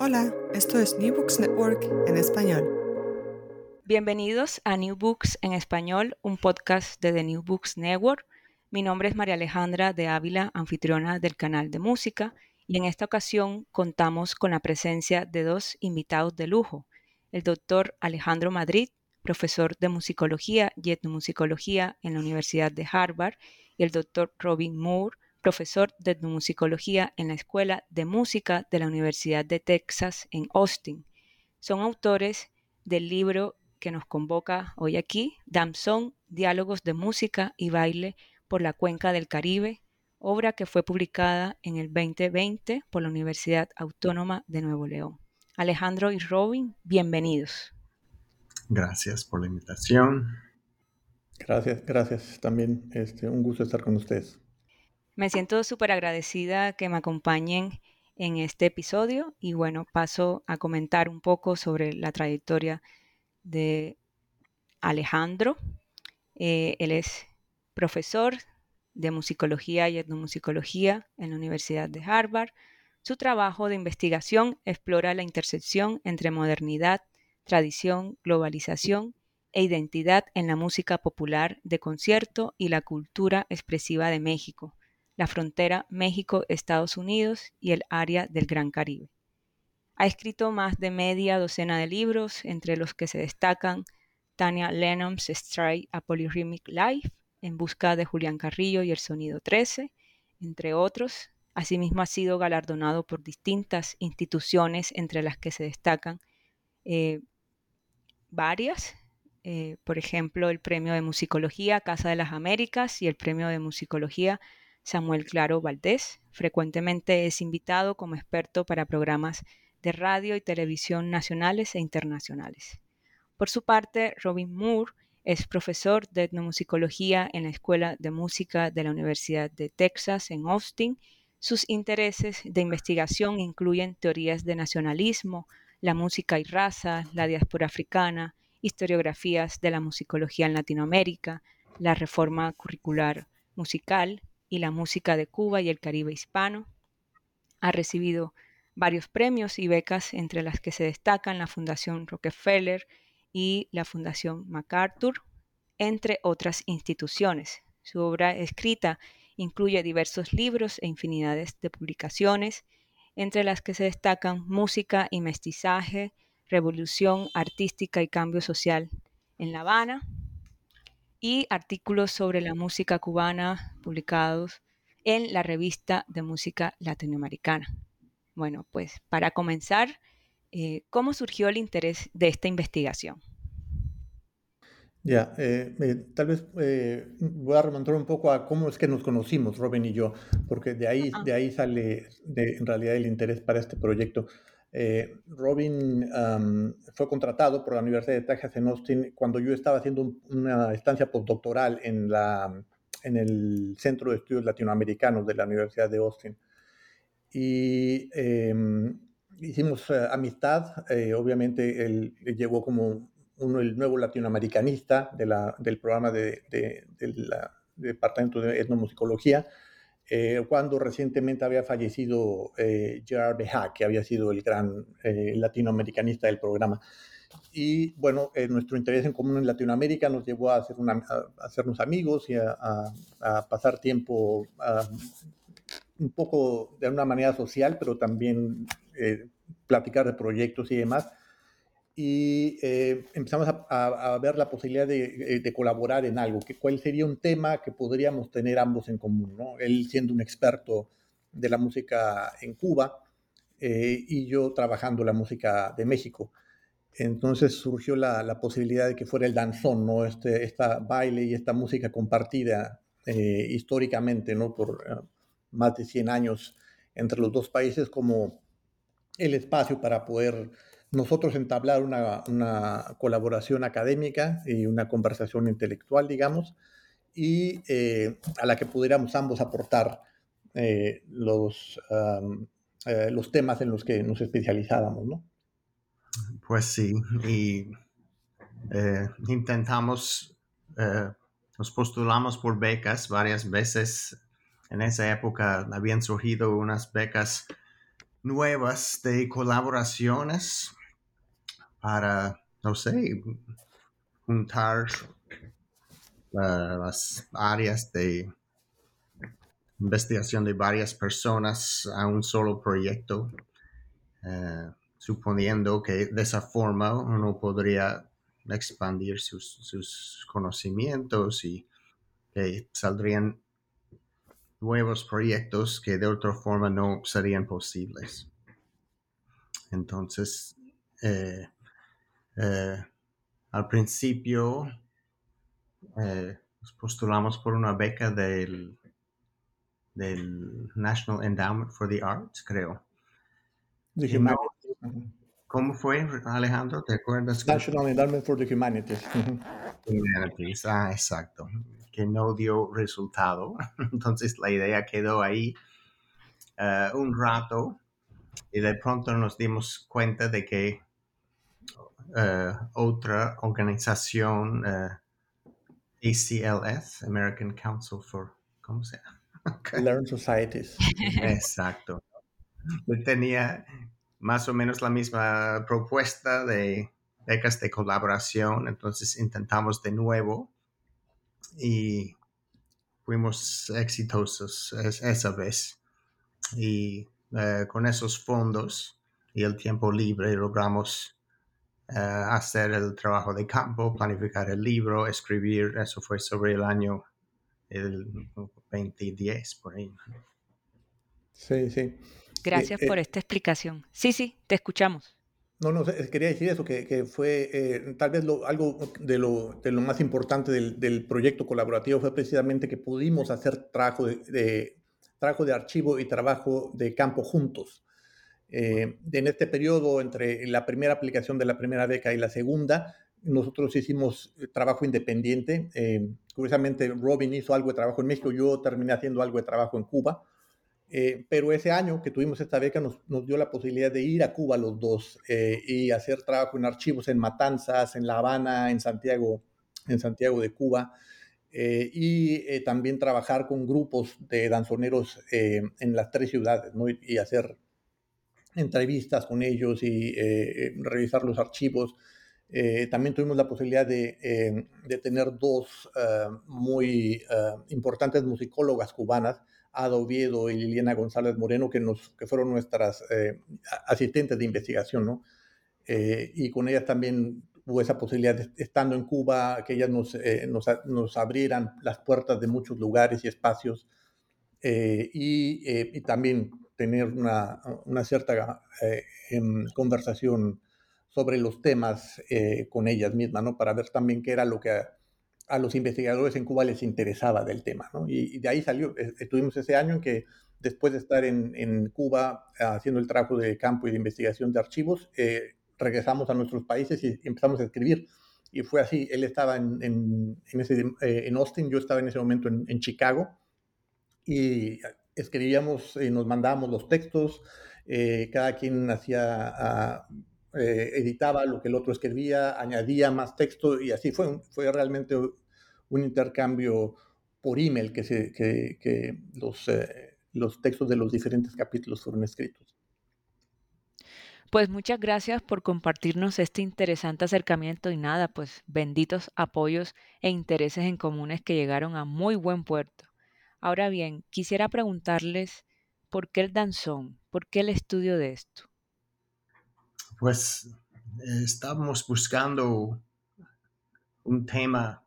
Hola, esto es New Books Network en español. Bienvenidos a New Books en español, un podcast de The New Books Network. Mi nombre es María Alejandra de Ávila, anfitriona del canal de música, y en esta ocasión contamos con la presencia de dos invitados de lujo, el doctor Alejandro Madrid, profesor de musicología y etnomusicología en la Universidad de Harvard, y el doctor Robin Moore, profesor de etnomusicología en la Escuela de Música de la Universidad de Texas en Austin. Son autores del libro que nos convoca hoy aquí, Damson, Diálogos de Música y Baile por la Cuenca del Caribe, obra que fue publicada en el 2020 por la Universidad Autónoma de Nuevo León. Alejandro y Robin, bienvenidos. Gracias por la invitación. Gracias, gracias también. Este, un gusto estar con ustedes. Me siento súper agradecida que me acompañen en este episodio y bueno, paso a comentar un poco sobre la trayectoria de Alejandro. Eh, él es profesor de musicología y etnomusicología en la Universidad de Harvard. Su trabajo de investigación explora la intersección entre modernidad, tradición, globalización e identidad en la música popular de concierto y la cultura expresiva de México, la frontera México-Estados Unidos y el área del Gran Caribe. Ha escrito más de media docena de libros, entre los que se destacan Tania Lennon's Stray a Polyrhythmic Life, En busca de Julián Carrillo y el Sonido 13, entre otros. Asimismo ha sido galardonado por distintas instituciones, entre las que se destacan eh, varias, eh, por ejemplo, el Premio de Musicología Casa de las Américas y el Premio de Musicología Samuel Claro Valdés. Frecuentemente es invitado como experto para programas de radio y televisión nacionales e internacionales. Por su parte, Robin Moore es profesor de etnomusicología en la Escuela de Música de la Universidad de Texas en Austin. Sus intereses de investigación incluyen teorías de nacionalismo, la música y raza, la diáspora africana, historiografías de la musicología en Latinoamérica, la reforma curricular musical, y la música de Cuba y el Caribe hispano. Ha recibido varios premios y becas, entre las que se destacan la Fundación Rockefeller y la Fundación MacArthur, entre otras instituciones. Su obra escrita incluye diversos libros e infinidades de publicaciones, entre las que se destacan Música y Mestizaje, Revolución Artística y Cambio Social en La Habana, y artículos sobre la música cubana publicados en la revista de música latinoamericana. Bueno, pues para comenzar, eh, ¿cómo surgió el interés de esta investigación? Ya, eh, eh, tal vez voy a remontar un poco a cómo es que nos conocimos, Robin y yo, porque de ahí, de ahí sale en realidad el interés para este proyecto. Eh, Robin fue contratado por la Universidad de Texas en Austin cuando yo estaba haciendo una estancia postdoctoral en, la, en el Centro de Estudios Latinoamericanos de la Universidad de Austin. Y em, hicimos eh, amistad, eh, obviamente él, llegó como uno, el nuevo latinoamericanista de la, del programa de, del Departamento de Etnomusicología eh, cuando recientemente había fallecido eh, Gerard Beja, que había sido el gran eh, latinoamericanista del programa. Y bueno, nuestro interés en común en Latinoamérica nos llevó a, hacer una, hacernos amigos y a, pasar tiempo un poco de una manera social, pero también platicar de proyectos y demás y eh, empezamos a, ver la posibilidad de, eh, colaborar en algo, que cuál sería un tema que podríamos tener ambos en común, ¿no? Él siendo un experto de la música en Cuba eh, y yo trabajando la música de México. Entonces surgió la, posibilidad de que fuera el danzón, ¿no? Este esta baile y esta música compartida históricamente, ¿no? Por más de 100 años entre los dos países como el espacio para poder nosotros entablar una, colaboración académica y una conversación intelectual, digamos, y eh, a la que pudiéramos ambos aportar eh, los, eh, los temas en los que nos especializábamos, ¿no? Pues sí, y intentamos, nos postulamos por becas varias veces. En esa época habían surgido unas becas nuevas de colaboraciones para, no sé, juntar las áreas de investigación de varias personas a un solo proyecto, eh, suponiendo que de esa forma uno podría expandir sus, conocimientos y que saldrían nuevos proyectos que de otra forma no serían posibles. Entonces, eh, eh, al principio nos postulamos por una beca del del National Endowment for the Arts, creo. ¿Cómo fue, Alejandro? ¿Te acuerdas? National Endowment for the Humanities. Humanities, ah, exacto. Que no dio resultado. Entonces la idea quedó ahí eh, un rato y de pronto nos dimos cuenta de que eh, otra organización, uh, eh, ACLS, American Council for, ¿cómo se llama? Learn Societies. Exacto. Tenía más o menos la misma propuesta de becas de colaboración, entonces intentamos de nuevo y fuimos exitosos esa vez. Y eh, con esos fondos y el tiempo libre logramos eh, hacer el trabajo de campo, planificar el libro, escribir, eso fue sobre el año el 2010, por ahí. Sí, sí. Gracias eh, por eh, esta explicación. Sí, sí, te escuchamos. No, no, quería decir eso, que, fue eh, tal vez algo de lo, de lo, más importante del, proyecto colaborativo fue precisamente que pudimos hacer trabajo de, trabajo de archivo y trabajo de campo juntos. En este periodo, entre la primera aplicación de la primera beca y la segunda, nosotros hicimos trabajo independiente. curiosamente, Robin hizo algo de trabajo en México, yo terminé haciendo algo de trabajo en Cuba. Eh, pero ese año que tuvimos esta beca nos, dio la posibilidad de ir a Cuba los dos eh, y hacer trabajo en archivos en Matanzas, en La Habana, en Santiago, en Santiago de Cuba, eh, y también trabajar con grupos de danzoneros en las tres ciudades y, hacer entrevistas con ellos y revisar los archivos. también tuvimos la posibilidad de, de tener dos muy importantes musicólogas cubanas Ada Oviedo y Liliana González Moreno, que, nos, que fueron nuestras eh, asistentes de investigación, ¿no? Eh, y con ellas también hubo esa posibilidad, de, estando en Cuba, que ellas nos, eh, nos, nos, abrieran las puertas de muchos lugares y espacios, y, y, también tener una, una cierta em, conversación sobre los temas con ellas mismas, ¿no? Para ver también qué era lo que a los investigadores en Cuba les interesaba del tema, ¿no? y, de ahí salió, estuvimos ese año en que después de estar en, Cuba haciendo el trabajo de campo y de investigación de archivos, eh, regresamos a nuestros países y empezamos a escribir. Y fue así, él estaba en, en, eh, en Austin, yo estaba en ese momento en, Chicago, y escribíamos y nos mandábamos los textos, eh, cada quien hacía... Ah, editaba lo que el otro escribía, añadía más texto y así fue, fue realmente un intercambio por email que, se, que, los, eh, los textos de los diferentes capítulos fueron escritos. Pues muchas gracias por compartirnos este interesante acercamiento y nada, pues benditos apoyos e intereses en comunes que llegaron a muy buen puerto. Ahora bien, quisiera preguntarles por qué el danzón, por qué el estudio de esto. Pues eh, estamos buscando un tema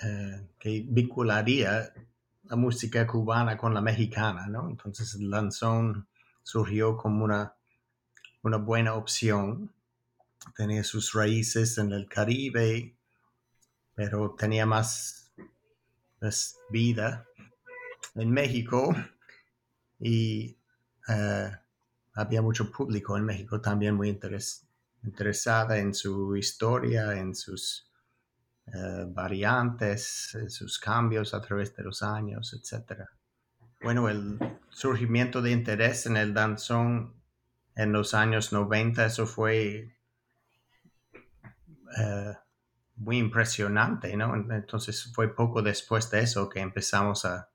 eh, que vincularía la música cubana con la mexicana, ¿no? Entonces el danzón surgió como una, una buena opción. Tenía sus raíces en el Caribe, pero tenía más vida en México y eh, había mucho público en México también muy interesada en su historia, en sus eh, variantes, eh, sus cambios a través de los años, etc. Bueno, el surgimiento de interés en el danzón en los años 90, eso fue eh, muy impresionante, ¿no? Entonces fue poco después de eso que empezamos a,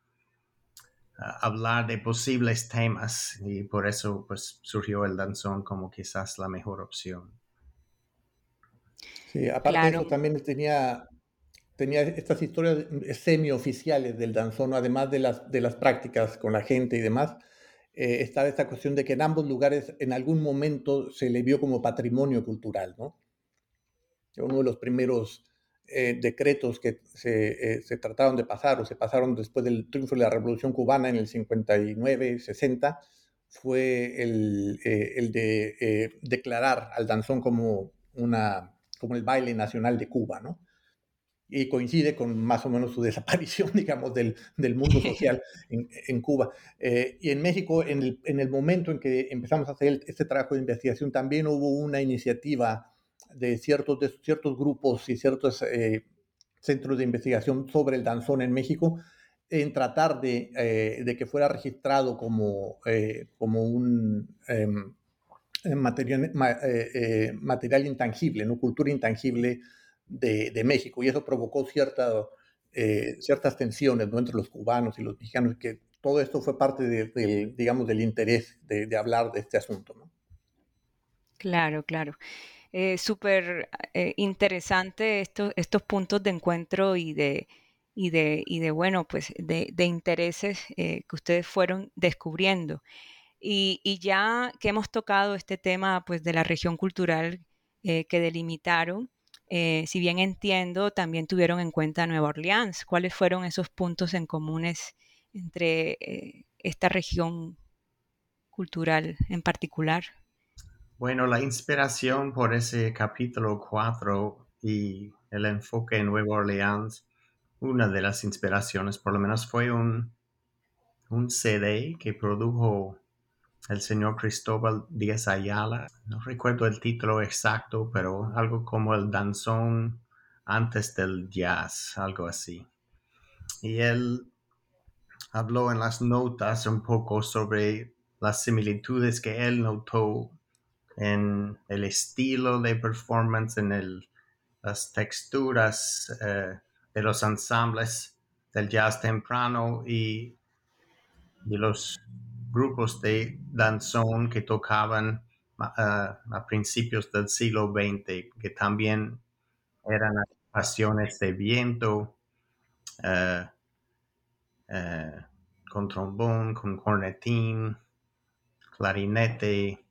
hablar de posibles temas y por eso pues surgió el danzón como quizás la mejor opción. Sí, aparte de eso también tenía, tenía estas historias semioficiales del danzón, además de las, de las prácticas con la gente y demás. Eh, estaba esta cuestión de que en ambos lugares en algún momento se le vio como patrimonio cultural, ¿no? Uno de los primeros eh, decretos que se, eh, se, trataron de pasar o se pasaron después del triunfo de la Revolución Cubana en el 59-60 fue el, eh, el de declarar al danzón como, una, como el baile nacional de Cuba, ¿no? Y coincide con más o menos su desaparición, digamos, del, del mundo social en, en Cuba. y en México, en el, en el, momento en que empezamos a hacer este trabajo de investigación, también hubo una iniciativa de ciertos, de ciertos grupos y ciertos eh, centros de investigación sobre el danzón en México en tratar de, eh, de que fuera registrado como, eh, como un em, material, material, intangible, ¿no? cultura intangible de, de, México. Y eso provocó cierta, ciertas tensiones ¿no? entre los cubanos y los mexicanos, que todo esto fue parte de, digamos, del interés de, de, hablar de este asunto. ¿no? Claro, claro eh, súper eh, interesante estos, estos puntos de encuentro y de, y de, y de bueno, pues de, de intereses eh, que ustedes fueron descubriendo. Y, y, ya que hemos tocado este tema pues de la región cultural eh, que delimitaron, eh, si bien entiendo, también tuvieron en cuenta Nueva Orleans. ¿Cuáles fueron esos puntos en comunes entre eh, esta región cultural en particular? Bueno, la inspiración por ese capítulo 4 y el enfoque en Nueva Orleans, una de las inspiraciones por lo menos fue un, un CD que produjo el señor Cristóbal Díaz Ayala. No recuerdo el título exacto, pero algo como el danzón antes del jazz, algo así. Y él habló en las notas un poco sobre las similitudes que él notó en el estilo de performance, en el, las texturas eh, de los ensambles del jazz temprano y de los grupos de danzón que tocaban uh, a principios del siglo XX, que también eran pasiones de viento, uh, con trombón, con cornetín, clarinete,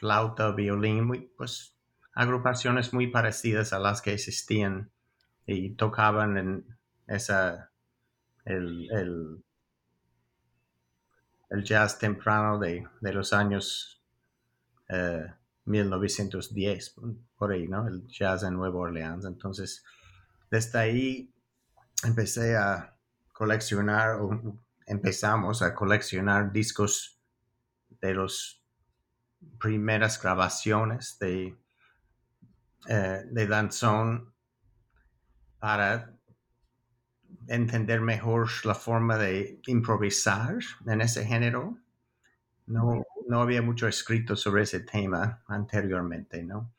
flauta, violín, pues agrupaciones muy parecidas a las que existían y tocaban en esa el, el, jazz temprano de, de los años eh, 1910, por ahí, ¿no? El jazz en Nueva Orleans. Entonces, desde ahí empecé a coleccionar, o empezamos a coleccionar discos de los primeras grabaciones de, eh, de danzón para entender mejor la forma de improvisar en ese género. No, no había mucho escrito sobre ese tema anteriormente, ¿no?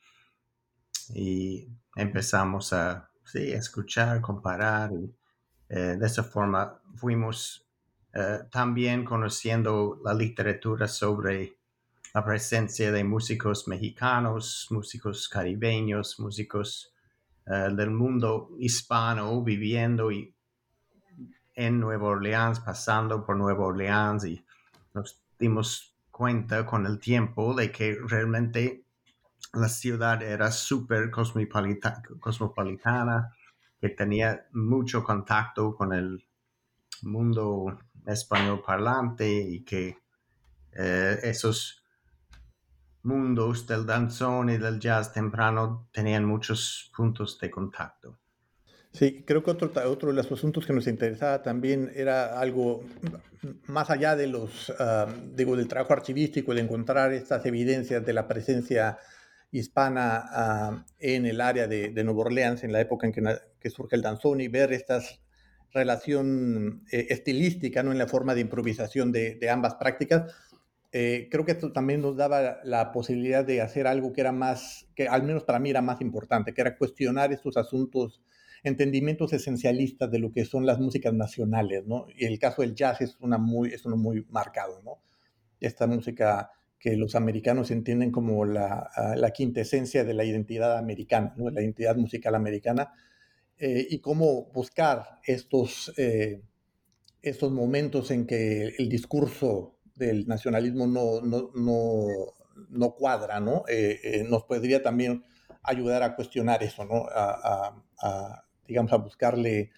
Y empezamos a sí, escuchar, comparar y eh, de esa forma fuimos eh, también conociendo la literatura sobre la presencia de músicos mexicanos, músicos caribeños, músicos uh, del mundo hispano viviendo y en Nueva Orleans, pasando por Nueva Orleans y nos dimos cuenta con el tiempo de que realmente la ciudad era súper cosmopolita cosmopolitana, que tenía mucho contacto con el mundo español parlante y que eh, esos mundos del danzón y del jazz temprano tenían muchos puntos de contacto. Sí, creo que otro, otro de los asuntos que nos interesaba también era algo más allá de los, uh, digo, del trabajo archivístico, de encontrar estas evidencias de la presencia hispana uh, en el área de, de, Nueva Orleans, en la época en que, que surge el danzón, y ver esta relación eh, estilística, ¿no? en la forma de improvisación de, de ambas prácticas, eh, creo que esto también nos daba la posibilidad de hacer algo que era más, que al menos para mí era más importante, que era cuestionar estos asuntos, entendimientos esencialistas de lo que son las músicas nacionales, ¿no? Y el caso del jazz es, una muy, es uno muy marcado, ¿no? Esta música que los americanos entienden como la, la quintesencia de la identidad americana, ¿no? la identidad musical americana, eh, y cómo buscar estos, eh, estos momentos en que el discurso del nacionalismo no, no, no, no cuadra, ¿no? Eh, nos podría también ayudar a cuestionar eso, ¿no? A, a, digamos, a buscarle,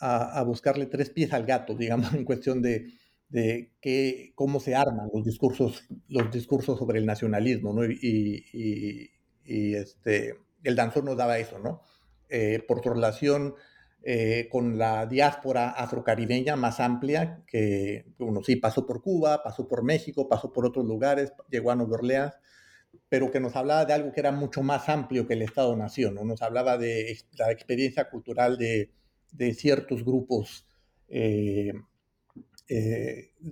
a, buscarle tres pies al gato, digamos, en cuestión de, de que, cómo se arman los discursos, los discursos sobre el nacionalismo, ¿no? Y, y, este, el danzón nos daba eso, ¿no? Eh, por su relación eh, con la diáspora afrocaribeña más amplia, que uno sí pasó por Cuba, pasó por México, pasó por otros lugares, llegó a Nueva Orleans, pero que nos hablaba de algo que era mucho más amplio que el Estado-Nación, ¿no? nos hablaba de la experiencia cultural de, de ciertos grupos. Eh,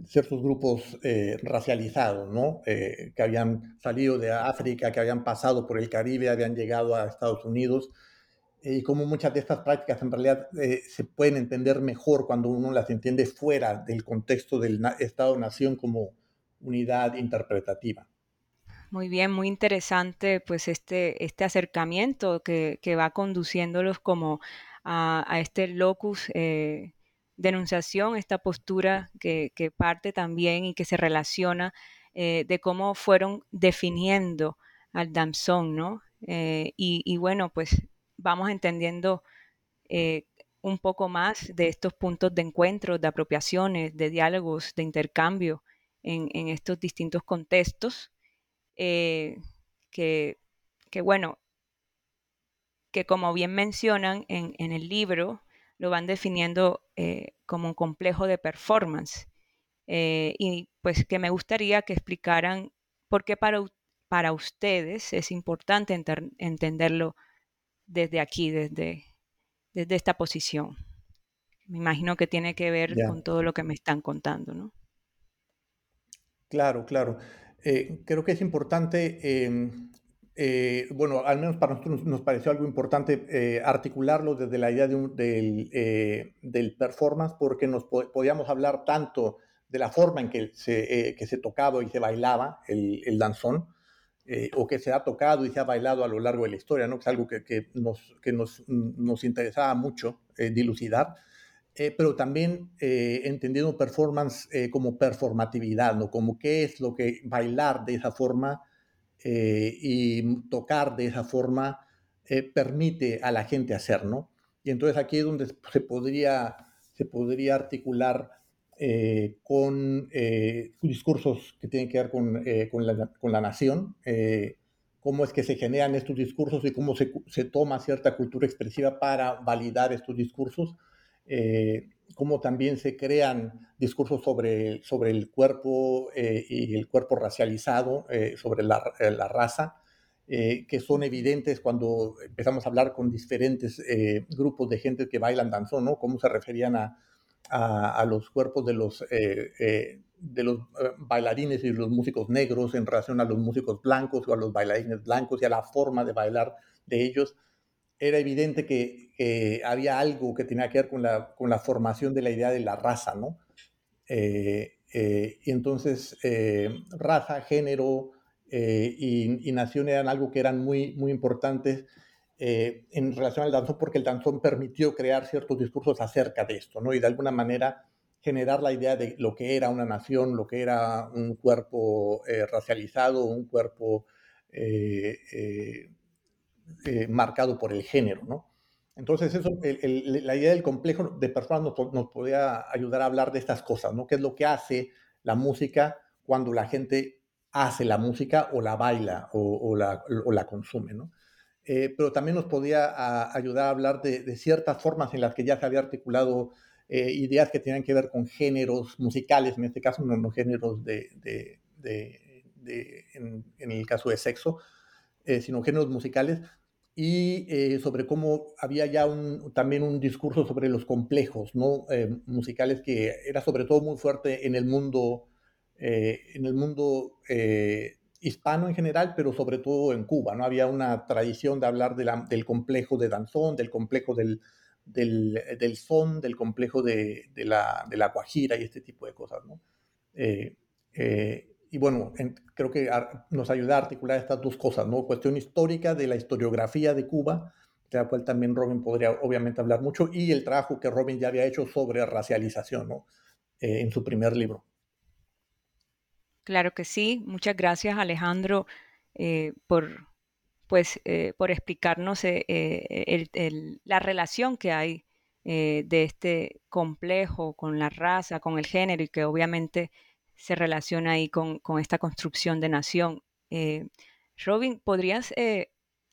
ciertos grupos racializados, ¿no? que habían salido de África, que habían pasado por el Caribe, habían llegado a Estados Unidos y cómo muchas de estas prácticas en realidad eh, se pueden entender mejor cuando uno las entiende fuera del contexto del Estado-Nación como unidad interpretativa. Muy bien, muy interesante pues este, este acercamiento que, que va conduciéndolos como a, a este locus eh, denunciación, esta postura que, que, parte también y que se relaciona eh, de cómo fueron definiendo al danzón, ¿no? Eh, y, y, bueno, pues vamos entendiendo eh, un poco más de estos puntos de encuentro, de apropiaciones, de diálogos, de intercambio en, estos distintos contextos, eh, que, bueno, que como bien mencionan en, el libro, lo van definiendo eh, como un complejo de performance. y pues que me gustaría que explicaran por qué para, para ustedes es importante entenderlo desde aquí, desde, desde esta posición. Me imagino que tiene que ver con todo lo que me están contando, ¿no? Claro, claro. Eh, creo que es importante, em, eh, bueno, al menos para nosotros nos pareció algo importante eh, articularlo desde la idea del, del, performance, porque nos podíamos hablar tanto de la forma en que se, que se tocaba y se bailaba el, el danzón, eh, o que se ha tocado y se ha bailado a lo largo de la historia, ¿no? que es algo que, que nos, que nos, nos, interesaba mucho eh, dilucidar, eh, pero también entendiendo performance como performatividad, ¿no? como qué es lo que bailar de esa forma y tocar de esa forma permite a la gente hacer. ¿no? Y entonces aquí es donde se podría, se podría articular eh, con eh, discursos que tienen que ver con, eh, con, la, con la, nación, cómo es que se generan estos discursos y cómo se, se toma cierta cultura expresiva para validar estos discursos, cómo también se crean discursos sobre, sobre el cuerpo y el cuerpo racializado, sobre la, la raza. que son evidentes cuando empezamos a hablar con diferentes grupos de gente que bailan danzón, ¿no? Cómo se referían a, a, los cuerpos de los, eh, eh, de los eh, bailarines y los músicos negros en relación a los músicos blancos o a los bailarines blancos y a la forma de bailar de ellos, era evidente que había algo que tenía que ver con la, con la, formación de la idea de la raza, ¿no? y entonces, raza, género y, y, nación eran algo que eran muy, muy importantes eh, en relación al danzón, porque el danzón permitió crear ciertos discursos acerca de esto, ¿no? Y de alguna manera generar la idea de lo que era una nación, lo que era un cuerpo eh, racializado, un cuerpo eh, marcado por el género, ¿no? Entonces, eso, la idea del complejo de personas nos, podía ayudar a hablar de estas cosas, ¿no? ¿Qué es lo que hace la música cuando la gente hace la música o la baila o, la, o la, consume, ¿no? Eh, pero también nos podía ayudar a hablar de, ciertas formas en las que ya se había articulado eh, ideas que tenían que ver con géneros musicales, en este caso no, géneros de, en, el caso de sexo, eh, sino géneros musicales, y sobre cómo había ya también un discurso sobre los complejos ¿no? musicales que era sobre todo muy fuerte en el mundo, en el mundo hispano en general, pero sobre todo en Cuba. ¿no? Había una tradición de hablar del complejo de danzón, del complejo del, del, son, del complejo de, la, de, guajira y este tipo de cosas. ¿no? Eh, eh, y bueno, creo que nos ayuda a articular estas dos cosas, ¿no? Cuestión histórica de la historiografía de Cuba, de la cual también Robin podría obviamente hablar mucho, y el trabajo que Robin ya había hecho sobre racialización, ¿no? Eh, en su primer libro. Claro que sí. Muchas gracias, Alejandro, por, pues, por explicarnos la relación que hay de este complejo con la raza, con el género y que obviamente se relaciona ahí con, esta construcción de nación. Eh, Robin, ¿podrías eh,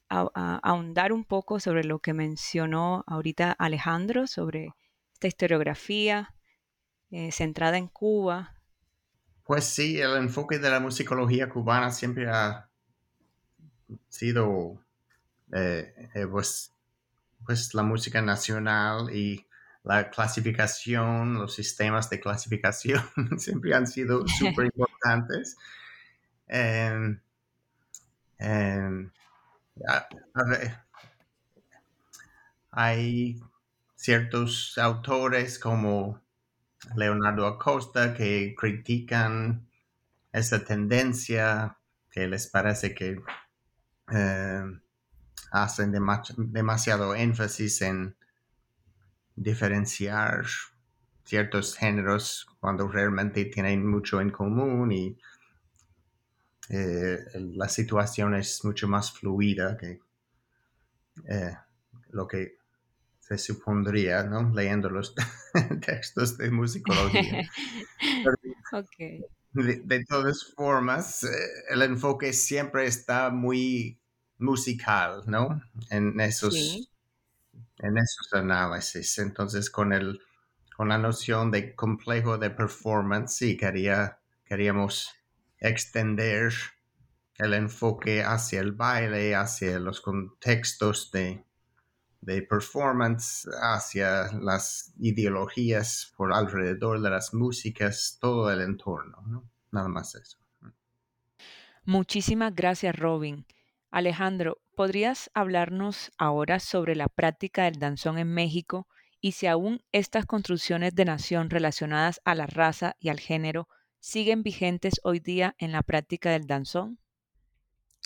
ahondar un poco sobre lo que mencionó ahorita Alejandro, sobre esta historiografía eh, centrada en Cuba? Pues sí, el enfoque de la musicología cubana siempre ha sido pues, pues la música nacional y la clasificación, los sistemas de clasificación siempre han sido súper importantes. Em, em, hay ciertos autores como Leonardo Acosta que critican esa tendencia que les parece que em, hacen demasiado énfasis en diferenciar ciertos géneros cuando realmente tienen mucho en común y eh, la situación es mucho más fluida que eh, lo que se supondría, ¿no? Leyendo los textos de musicología. de, todas formas, eh, el enfoque siempre está muy musical, ¿no? En esos en esos análisis. Entonces, con, el, con la noción de complejo de performance, sí, quería, queríamos extender el enfoque hacia el baile, hacia los contextos de, de performance, hacia las ideologías por alrededor de las músicas, todo el entorno, ¿no? Nada más eso. Muchísimas gracias, Robin. Alejandro, ¿podrías hablarnos ahora sobre la práctica del danzón en México y si aún estas construcciones de nación relacionadas a la raza y al género siguen vigentes hoy día en la práctica del danzón?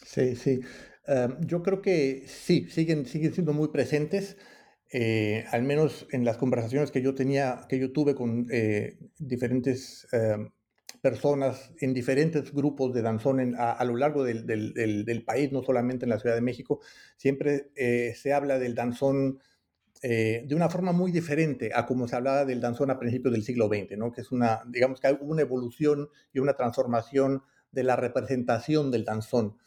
Sí, sí. Em, yo creo que sí, siguen, siguen siendo muy presentes. Eh, al menos en las conversaciones que yo tenía, que yo tuve con eh, diferentes em, personas en diferentes grupos de danzón a, lo largo del, del, país, no solamente en la Ciudad de México, siempre eh, se habla del danzón eh, de una forma muy diferente a como se hablaba del danzón a principios del siglo XX, ¿no? que es una, digamos que hay una evolución y una transformación de la representación del danzón.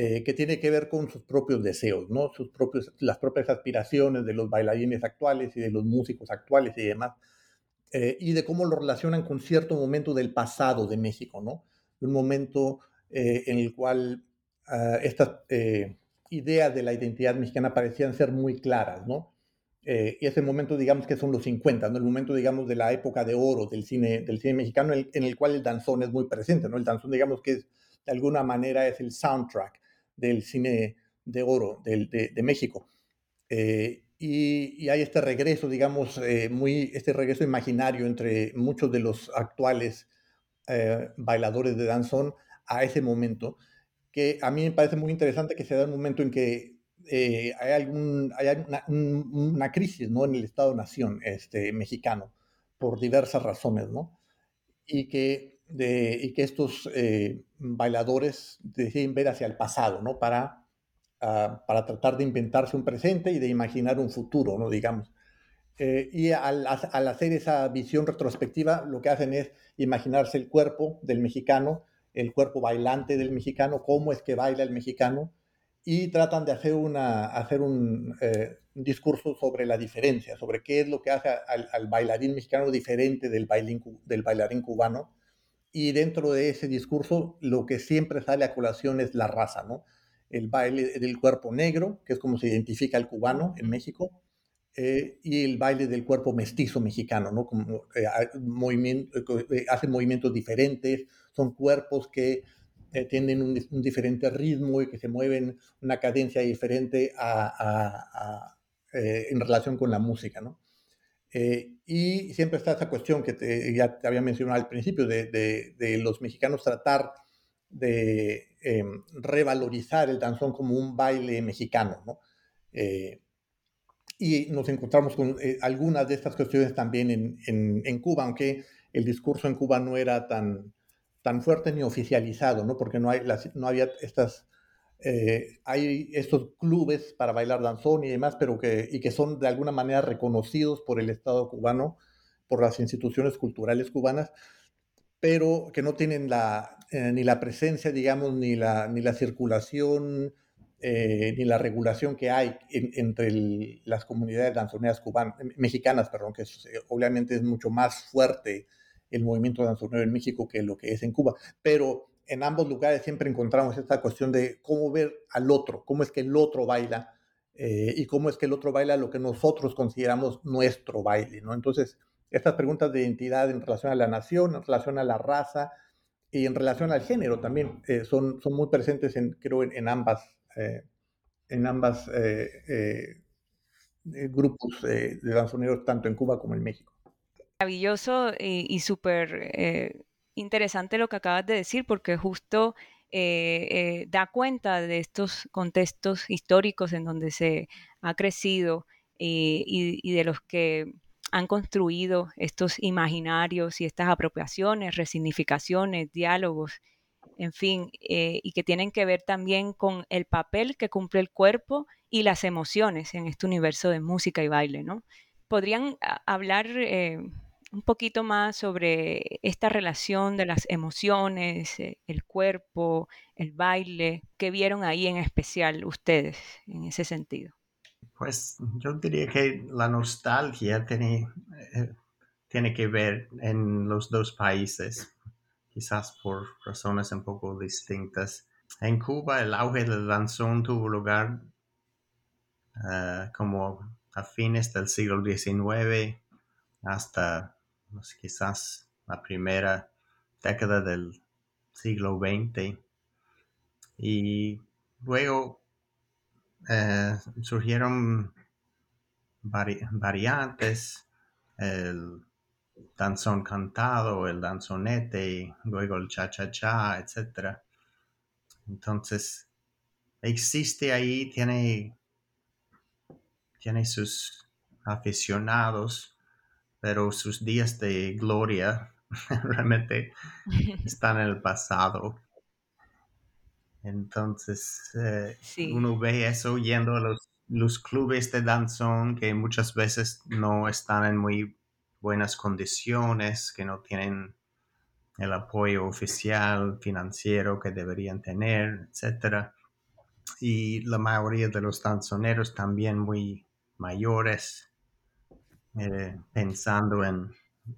Eh, que tiene que ver con sus propios deseos, ¿no? sus propios, las propias aspiraciones de los bailarines actuales y de los músicos actuales y demás. Eh, y de cómo lo relacionan con cierto momento del pasado de México, ¿no? Un momento eh, en el cual ah, estas eh, ideas de la identidad mexicana parecían ser muy claras, ¿no? y ese momento, digamos que son los 50, ¿no? El momento, digamos, de la época de oro del cine, del cine mexicano, en el, cual el danzón es muy presente, ¿no? El danzón, digamos que es, de alguna manera es el soundtrack del cine de oro de, de México. Y, hay este regreso, digamos, eh, muy, este regreso imaginario entre muchos de los actuales eh, bailadores de danzón a ese momento, que a mí me parece muy interesante que se da un momento en que eh, hay, algún, una, crisis ¿no? en el Estado-Nación este, mexicano, por diversas razones, ¿no? Y que, y que estos bailadores deciden ver hacia el pasado, ¿no? Para Ah, para tratar de inventarse un presente y de imaginar un futuro, ¿no? Digamos. Eh, y al, hacer esa visión retrospectiva, lo que hacen es imaginarse el cuerpo del mexicano, el cuerpo bailante del mexicano, cómo es que baila el mexicano, y tratan de hacer, una, hacer un, eh, discurso sobre la diferencia, sobre qué es lo que hace al, bailarín mexicano diferente del, del bailarín cubano. Y dentro de ese discurso, lo que siempre sale a colación es la raza, ¿no? el baile del cuerpo negro, que es como se identifica el cubano en México, eh, y el baile del cuerpo mestizo mexicano, ¿no? Como, eh, movimiento, eh, hacen movimientos diferentes, son cuerpos que tienen un, diferente ritmo y que se mueven una cadencia diferente en relación con la música, ¿no? Y siempre está esa cuestión que ya te había mencionado al principio, de, los mexicanos tratar de em, revalorizar el danzón como un baile mexicano, ¿no? y nos encontramos con eh, algunas de estas cuestiones también en, en, Cuba, aunque el discurso en Cuba no era tan, tan fuerte ni oficializado, ¿no? porque no, hay no había estas... Eh, hay estos clubes para bailar danzón y demás, pero que, y que son de alguna manera reconocidos por el Estado cubano, por las instituciones culturales cubanas, pero que no tienen la, eh, ni la presencia, digamos, ni la, ni la circulación eh, ni la regulación que hay entre las comunidades danzoneras cubanas, mexicanas, perdón, que obviamente es mucho más fuerte el movimiento danzonero en México que lo que es en Cuba. Pero en ambos lugares siempre encontramos esta cuestión de cómo ver al otro, cómo es que el otro baila eh, y cómo es que el otro baila lo que nosotros consideramos nuestro baile, ¿no? Entonces, estas preguntas de identidad en relación a la nación, en relación a la raza y en relación al género también son, son muy presentes, en, creo, en ambas eh, en ambas eh, eh, grupos de danzoneros, tanto en Cuba como en México. Maravilloso y, súper interesante lo que acabas de decir, porque justo da cuenta de estos contextos históricos en donde se ha crecido y, de los que han construido estos imaginarios y estas apropiaciones, resignificaciones, diálogos en fin, eh, y que tienen que ver también con el papel que cumple el cuerpo y las emociones en este universo de música y baile, ¿no? ¿Podrían hablar eh, un poquito más sobre esta relación de las emociones, eh, el cuerpo, el baile? ¿Qué vieron ahí en especial ustedes en ese sentido? Pues yo diría que la nostalgia tiene, tiene que ver en los dos países quizás por razones un poco distintas. En Cuba el auge del danzón tuvo lugar eh, como a fines del siglo XIX hasta quizás la primera década del siglo XX. Y luego eh, surgieron variantes, el danzón cantado, el danzonete, luego el cha-cha-cha, etc. Entonces, existe ahí, tiene, tiene sus aficionados, pero sus días de gloria realmente están en el pasado. Entonces, eh, uno ve eso yendo a los, los clubes de danzón que muchas veces no están en muy buenas condiciones, que no tienen el apoyo oficial financiero que deberían tener, etc. Y la mayoría de los danzoneros también muy mayores, eh, pensando en,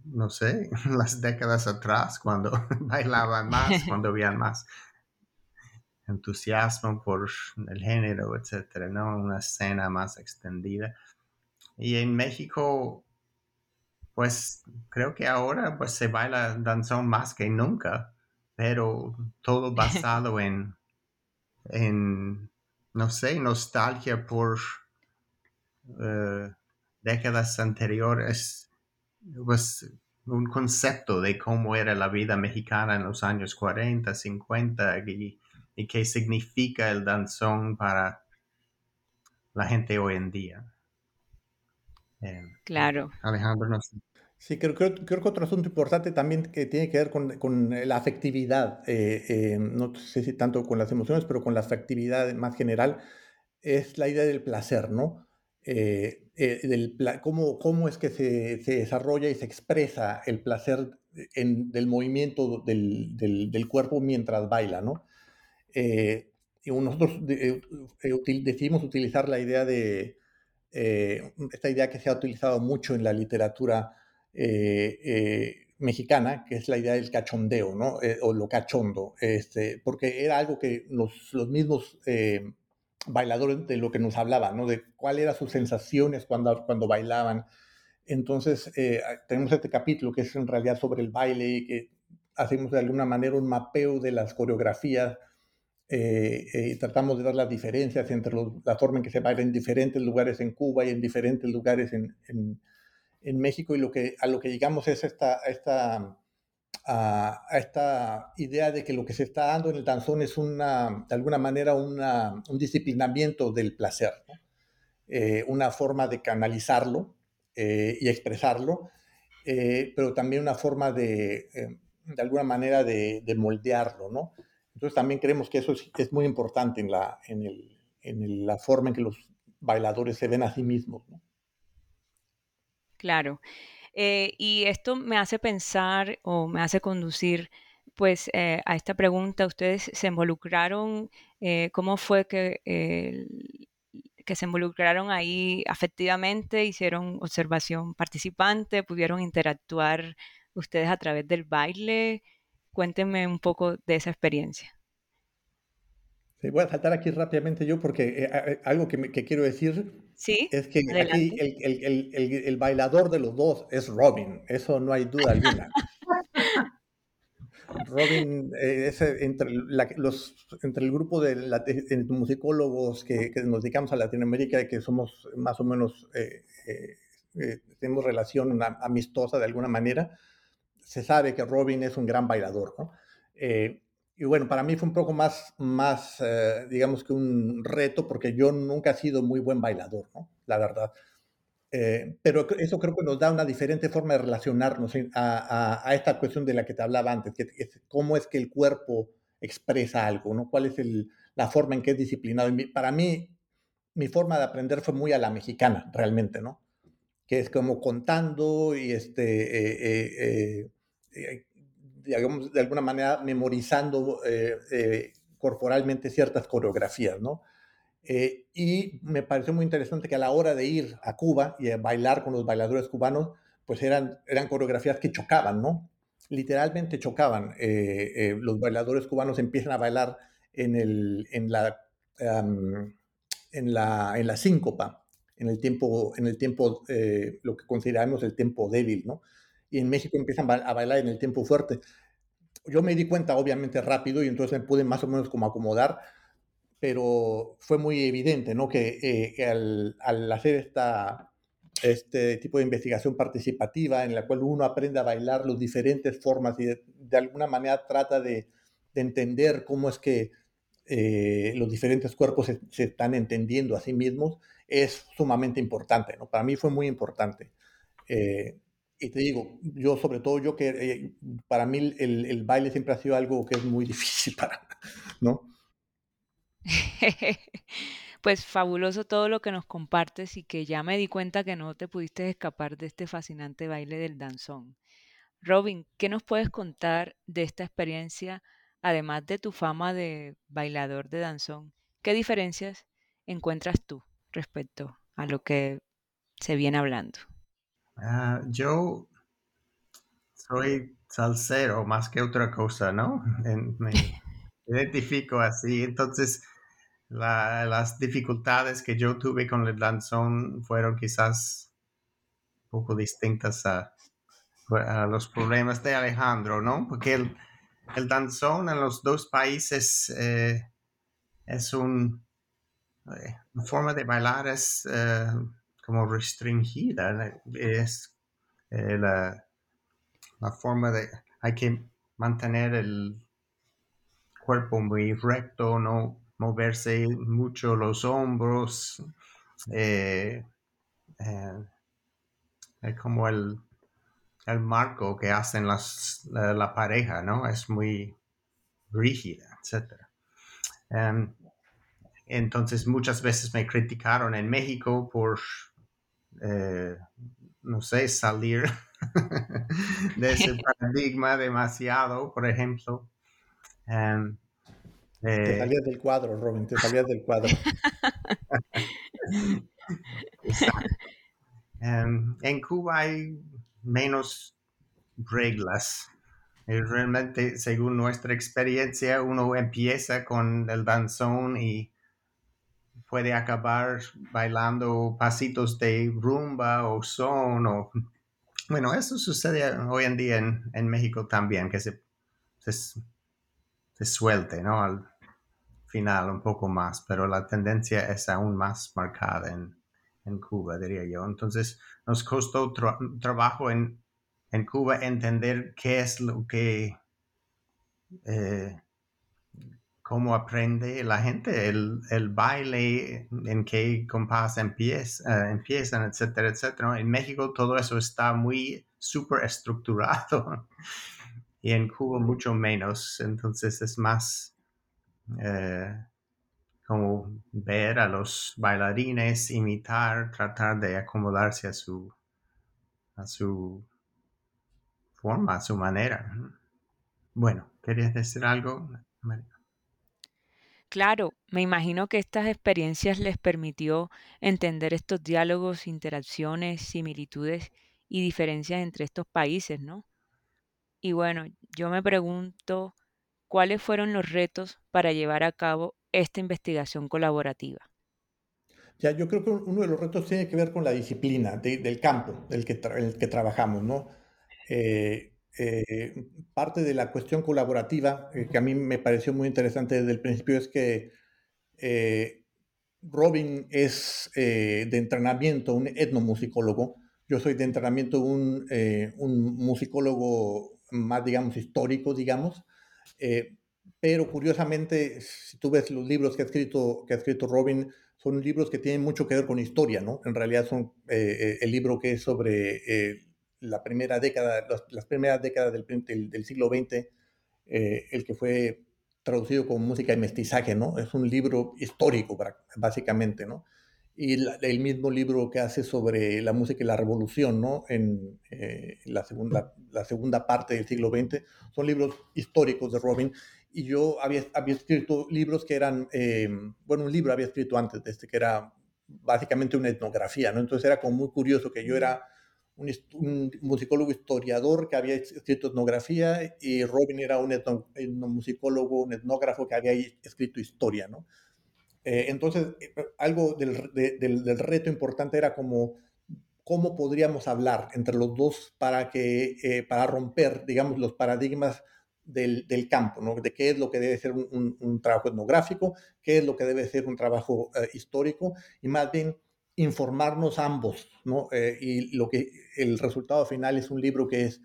no sé, las décadas atrás, cuando bailaban más, cuando había más entusiasmo por el género, etcétera, ¿no? Una escena más extendida. Y en México pues creo que ahora pues se baila danzón más que nunca, pero todo basado en, en no sé, nostalgia por eh, décadas anteriores, pues un concepto de cómo era la vida mexicana en los años 40, 50 y, y qué significa el danzón para la gente hoy en día. Eh, claro. Alejandro, no sé. Sí, creo, creo, creo, que otro asunto importante también que tiene que ver con, con la afectividad, eh, eh, no sé si tanto con las emociones, pero con la afectividad más general, es la idea del placer, ¿no? Eh, del, cómo, cómo, es que se, se, desarrolla y se expresa el placer en, del movimiento del, del, del, cuerpo mientras baila, ¿no? y nosotros decidimos utilizar la idea de, esta idea que se ha utilizado mucho en la literatura eh, eh, mexicana, que es la idea del cachondeo, ¿no? Eh, o lo cachondo, este, porque era algo que los, los mismos bailadores de lo que nos hablaban, ¿no? De cuáles eran sus sensaciones cuando, cuando bailaban. Entonces, tenemos este capítulo que es en realidad sobre el baile, que hacemos de alguna manera un mapeo de las coreografías eh, eh, tratamos de ver las diferencias entre la forma en que se baila en diferentes lugares en Cuba y en diferentes lugares en, en, México y lo que, a lo que llegamos es esta, esta, a, esta idea de que lo que se está dando en el danzón es una, de alguna manera una, un disciplinamiento del placer, eh, una forma de canalizarlo y expresarlo, pero también una forma de, de alguna manera de, de moldearlo, ¿no? Entonces también creemos que eso es, muy importante en la, en, el, en la forma en que los bailadores se ven a sí mismos. Claro. Eh, y esto me hace pensar o me hace conducir pues eh, a esta pregunta. Ustedes se involucraron, eh, ¿cómo fue que, que se involucraron ahí afectivamente? ¿Hicieron observación participante? ¿Pudieron interactuar ustedes a través del baile? Cuéntenme un poco de esa experiencia. Voy a saltar aquí rápidamente yo porque eh, eh, algo que, quiero decir es que aquí el, bailador de los dos es Robin, eso no hay duda alguna. Robin eh, es entre, los, entre el grupo de, musicólogos que, nos dedicamos a Latinoamérica y que somos más o menos, tenemos relación amistosa de alguna manera, se sabe que Robin es un gran bailador, ¿no? Eh, y bueno, para mí fue un poco más, más eh, digamos que un reto, porque yo nunca he sido muy buen bailador, ¿no? La verdad. Eh, pero eso creo que nos da una diferente forma de relacionarnos a, a, esta cuestión de la que te hablaba antes, que es cómo es que el cuerpo expresa algo, ¿no? ¿Cuál es el, la forma en que es disciplinado? para mí, mi forma de aprender fue muy a la mexicana, realmente, ¿no? Que es como contando y este eh, digamos, de alguna manera memorizando eh, eh, corporalmente ciertas coreografías, ¿no? y me pareció muy interesante que a la hora de ir a Cuba y a bailar con los bailadores cubanos, pues eran, eran coreografías que chocaban, ¿no? Literalmente chocaban. los bailadores cubanos empiezan a bailar en, el, en, la, en, la, en la síncopa, en el tiempo, en el tiempo lo que consideramos el tiempo débil, ¿no? Y en México empiezan a bailar en el tiempo fuerte. Yo me di cuenta obviamente rápido y entonces me pude más o menos como acomodar, pero fue muy evidente, ¿no? Que, eh, al, al, hacer esta, este tipo de investigación participativa en la cual uno aprende a bailar las diferentes formas y de, alguna manera trata de, de, entender cómo es que eh, los diferentes cuerpos se, se, están entendiendo a sí mismos, es sumamente importante, ¿no? Para mí fue muy importante. Eh, y te digo, yo sobre todo, yo que eh, para mí el, el, baile siempre ha sido algo que es muy difícil para, ¿no? pues fabuloso todo lo que nos compartes y que ya me di cuenta que no te pudiste escapar de este fascinante baile del danzón. Robin, ¿qué nos puedes contar de esta experiencia, además de tu fama de bailador de danzón? ¿Qué diferencias encuentras tú respecto a lo que se viene hablando? Ah, yo soy salsero más que otra cosa, ¿no? me identifico así. Entonces, las dificultades que yo tuve con el danzón fueron quizás un poco distintas a, los problemas de Alejandro, ¿no? Porque el, danzón en los dos países eh, es un, eh, una forma de bailar es eh, como restringida. Es eh, la, la, forma de... Hay que mantener el cuerpo muy recto, no moverse mucho los hombros. Eh, eh, es como el, el, marco que hacen las, la, pareja, ¿no? Es muy rígida, etc. Em, entonces muchas veces me criticaron en México por eh, no sé, salir de ese paradigma demasiado, por ejemplo. Em, te eh, salías del cuadro, Robin, te salías del cuadro. Em, en Cuba hay menos reglas. realmente, según nuestra experiencia, uno empieza con el danzón y puede acabar bailando pasitos de rumba o son o... Bueno, eso sucede hoy en día en, México también, que se se, suelte, ¿no? Al final un poco más, pero la tendencia es aún más marcada en, Cuba, diría yo. Entonces, nos costó trabajo en, en, Cuba entender qué es lo que eh, cómo aprende la gente el, baile, en qué compás empieza, eh, empiezan, etcétera, etcétera. En México todo eso está muy súper estructurado y en Cuba mucho menos. Entonces es más eh, como ver a los bailarines, imitar, tratar de acomodarse a su, a su forma, a su manera. Bueno, ¿querías decir algo, María? Claro, me imagino que estas experiencias les permitió entender estos diálogos, interacciones, similitudes y diferencias entre estos países, ¿no? Y bueno, yo me pregunto cuáles fueron los retos para llevar a cabo esta investigación colaborativa. Ya, yo creo que uno de los retos tiene que ver con la disciplina del campo del que, el que trabajamos, ¿no? Eh, eh, parte de la cuestión colaborativa eh, que a mí me pareció muy interesante desde el principio es que eh, Robin es de entrenamiento un etnomusicólogo, yo soy de entrenamiento un, un musicólogo más, digamos, histórico, digamos, pero curiosamente, si tú ves los libros que ha escrito, que ha escrito Robin, son libros que tienen mucho que ver con historia, ¿no? En realidad son el libro que es sobre la primera década, las, primeras décadas del, del, siglo XX, eh, el que fue traducido como música y mestizaje, ¿no? Es un libro histórico, básicamente, ¿no? Y el mismo libro que hace sobre la música y la revolución, ¿no? En eh, la, segunda, la segunda parte del siglo XX, son libros históricos de Robin. Y yo había, había escrito libros que eran, eh, bueno, un libro había escrito antes de este, que era básicamente una etnografía, ¿no? Entonces era como muy curioso que yo era un, musicólogo historiador que había escrito etnografía y Robin era un etnomusicólogo, un etnógrafo que había escrito historia, ¿no? Eh, entonces, eh, algo del, del, reto importante era como cómo podríamos hablar entre los dos para, que, eh, para romper, digamos, los paradigmas del, del, campo, ¿no? De qué es lo que debe ser un, un, trabajo etnográfico, qué es lo que debe ser un trabajo histórico, y más bien informarnos ambos, ¿no? Eh, y lo que el resultado final es un libro que es,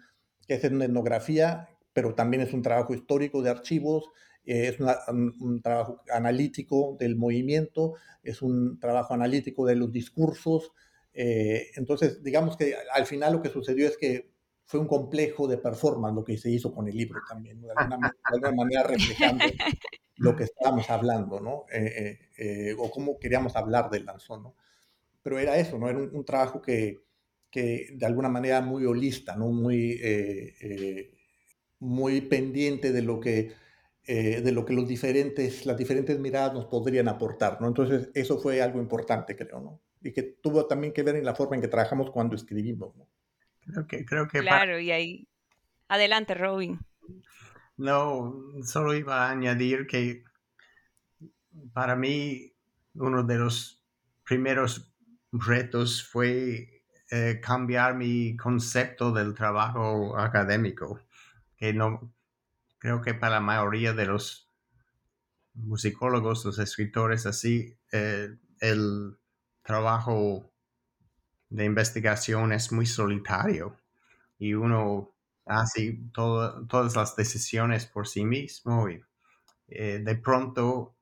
que es una etnografía, pero también es un trabajo histórico de archivos, eh, es un, trabajo analítico del movimiento, es un trabajo analítico de los discursos. Eh, entonces, digamos que al final lo que sucedió es que fue un complejo de performance lo que se hizo con el libro también, de, alguna, manera reflejando lo que estábamos hablando, ¿no? o cómo queríamos hablar del lanzón, ¿no? Pero era eso, ¿no? Era un, trabajo que, que, de alguna manera muy holista, ¿no? Muy, eh, eh, muy pendiente de lo que, eh, de lo que los diferentes, las diferentes miradas nos podrían aportar, ¿no? Entonces, eso fue algo importante, creo, ¿no? Y que tuvo también que ver en la forma en que trabajamos cuando escribimos, ¿no? Creo que, creo que claro, y ahí... Adelante, Robin. No, solo iba a añadir que para mí uno de los primeros retos fue eh, cambiar mi concepto del trabajo académico, que no creo que para la mayoría de los musicólogos, los escritores así, eh, el trabajo de investigación es muy solitario y uno hace todas las decisiones por sí mismo y eh, de pronto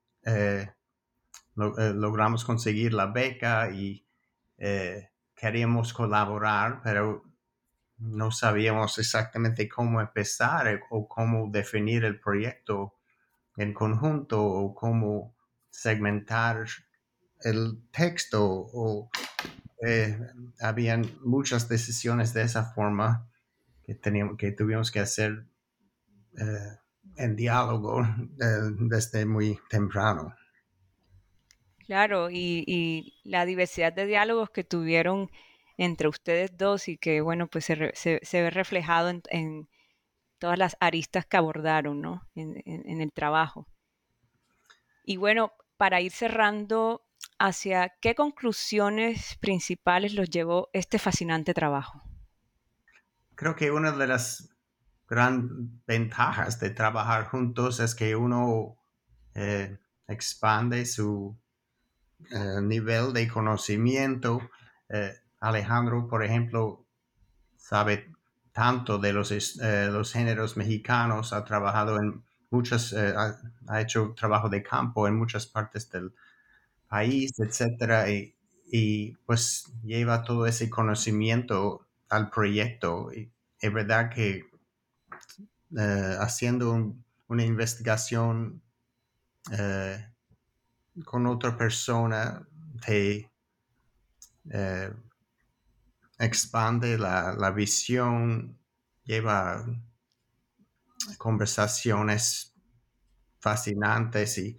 logramos conseguir la beca y eh, queríamos colaborar, pero no sabíamos exactamente cómo empezar o cómo definir el proyecto en conjunto o cómo segmentar el texto o eh, habían muchas decisiones de esa forma que, teníamos, que tuvimos que hacer eh, en diálogo desde muy temprano. Claro, y, la diversidad de diálogos que tuvieron entre ustedes dos y que, bueno, pues se, ve reflejado en, todas las aristas que abordaron, ¿no? En, el trabajo. Y bueno, para ir cerrando, ¿hacia qué conclusiones principales los llevó este fascinante trabajo? Creo que una de las gran ventajas de trabajar juntos es que uno eh, expande su eh, nivel de conocimiento. Alejandro, por ejemplo, sabe tanto de los, los géneros mexicanos, ha trabajado en muchas, ha, ha, hecho trabajo de campo en muchas partes del país, etcétera, y, pues lleva todo ese conocimiento al proyecto. Es verdad que eh, haciendo una investigación eh, con otra persona te eh, expande la, la, visión, lleva conversaciones fascinantes y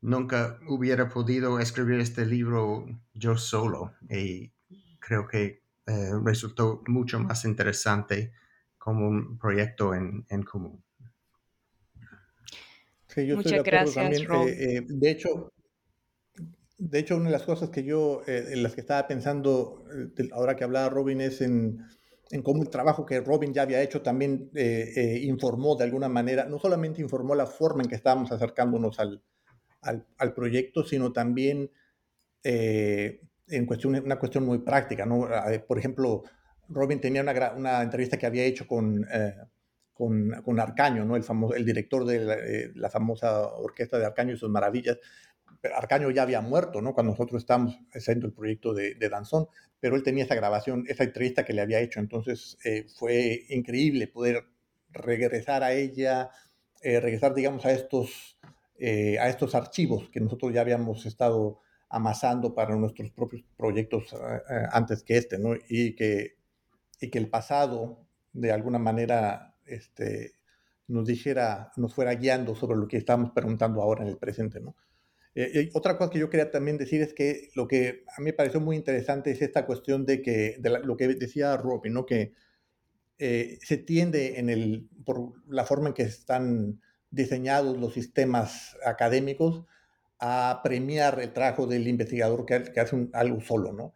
nunca hubiera podido escribir este libro yo solo y creo que eh, resultó mucho más interesante como un proyecto en, común. Sí, yo Muchas gracias, también. Eh, eh, de hecho, de hecho, una de las cosas que yo, en las que estaba pensando, ahora que hablaba Robin, es en, en cómo el trabajo que Robin ya había hecho también informó de alguna manera, no solamente informó la forma en que estábamos acercándonos al, al, proyecto, sino también eh, en cuestión, una cuestión muy práctica. ¿no? Eh, por ejemplo, Robin tenía una, una entrevista que había hecho con, eh, con, con, Arcaño, ¿no? el, famoso, el director de la, famosa orquesta de Arcaño y sus maravillas. Arcaño ya había muerto ¿no? cuando nosotros estábamos haciendo el proyecto de, de, Danzón, pero él tenía esa grabación, esa entrevista que le había hecho. Entonces fue increíble poder regresar a ella, regresar, digamos, a estos eh, a estos archivos que nosotros ya habíamos estado amasando para nuestros propios proyectos eh, eh, antes que este, ¿no? Y que, y que el pasado, de alguna manera, este, nos dijera, nos fuera guiando sobre lo que estamos preguntando ahora en el presente, ¿no? Otra cosa que yo quería también decir es que lo que a mí me pareció muy interesante es esta cuestión de que, de lo que decía Robin, ¿no? Que se tiende en el, por la forma en que están diseñados los sistemas académicos a premiar el trabajo del investigador que, hace algo solo, ¿no?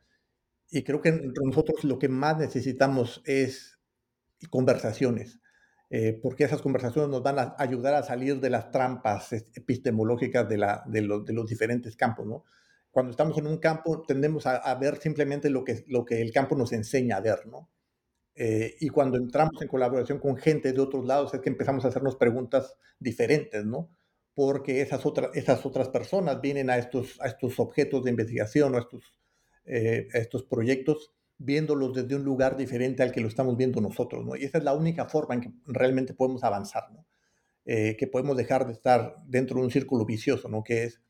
Y creo que nosotros lo que más necesitamos es conversaciones, eh, porque esas conversaciones nos van a ayudar a salir de las trampas epistemológicas de, los diferentes campos. Cuando estamos en un campo tendemos a, ver simplemente lo que, el campo nos enseña a ver. Eh, y cuando entramos en colaboración con gente de otros lados es que empezamos a hacernos preguntas diferentes, ¿no? Porque esas, otras personas vienen a estos, objetos de investigación o a estos, eh, estos proyectos viéndolos desde un lugar diferente al que lo estamos viendo nosotros, ¿no? Y esa es la única forma en que realmente podemos avanzar, ¿no? Eh, que podemos dejar de estar dentro de un círculo vicioso, ¿no? Que es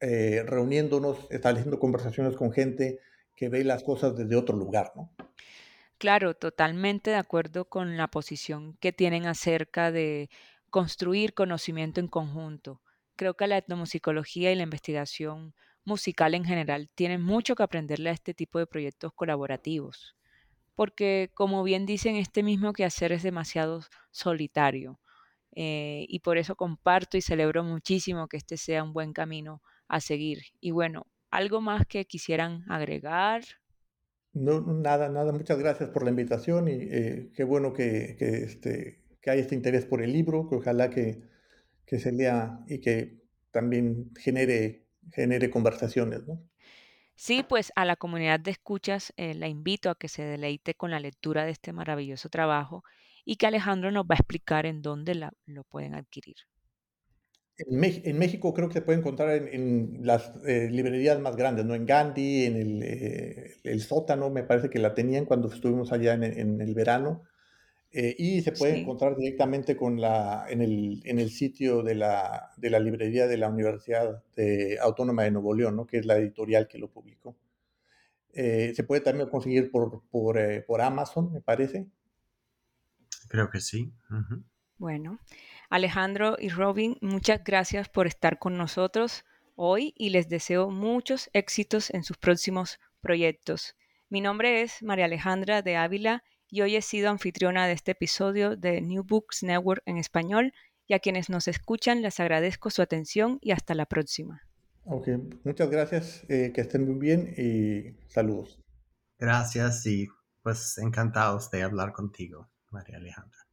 reuniéndonos, estableciendo conversaciones con gente que ve las cosas desde otro lugar, ¿no? Claro, totalmente de acuerdo con la posición que tienen acerca de construir conocimiento en conjunto. Creo que la etnomusicología y la investigación musical en general tienen mucho que aprenderle a este tipo de proyectos colaborativos, porque como bien dicen, este mismo quehacer es demasiado solitario. Eh, y por eso comparto y celebro muchísimo que este sea un buen camino a seguir. Y bueno, ¿algo más que quisieran agregar? No, nada, nada. Muchas gracias por la invitación y eh, qué bueno que, que, este, que hay este interés por el libro, que ojalá que, que se lea y que también genere, genere conversaciones, ¿no? Sí, pues a la comunidad de escuchas eh, la invito a que se deleite con la lectura de este maravilloso trabajo y que Alejandro nos va a explicar en dónde la, lo pueden adquirir. En, México creo que se puede encontrar en, las eh, librerías más grandes, ¿no? En Gandhi, en el, eh, el, sótano, me parece que la tenían cuando estuvimos allá en, el verano. Eh, y se puede encontrar directamente con la, en, el, en el sitio de la, de la librería de la Universidad Autónoma de Nuevo León, ¿no? que es la editorial que lo publicó. se puede también conseguir por, por, por, Amazon, me parece. Creo que sí. Bueno, Alejandro y Robin, muchas gracias por estar con nosotros hoy y les deseo muchos éxitos en sus próximos proyectos. Mi nombre es María Alejandra de Ávila y hoy he sido anfitriona de este episodio de New Books Network en español y a quienes nos escuchan les agradezco su atención y hasta la próxima. Ok, muchas gracias, eh, que estén muy bien y saludos. Gracias y pues encantados de hablar contigo, María Alejandra.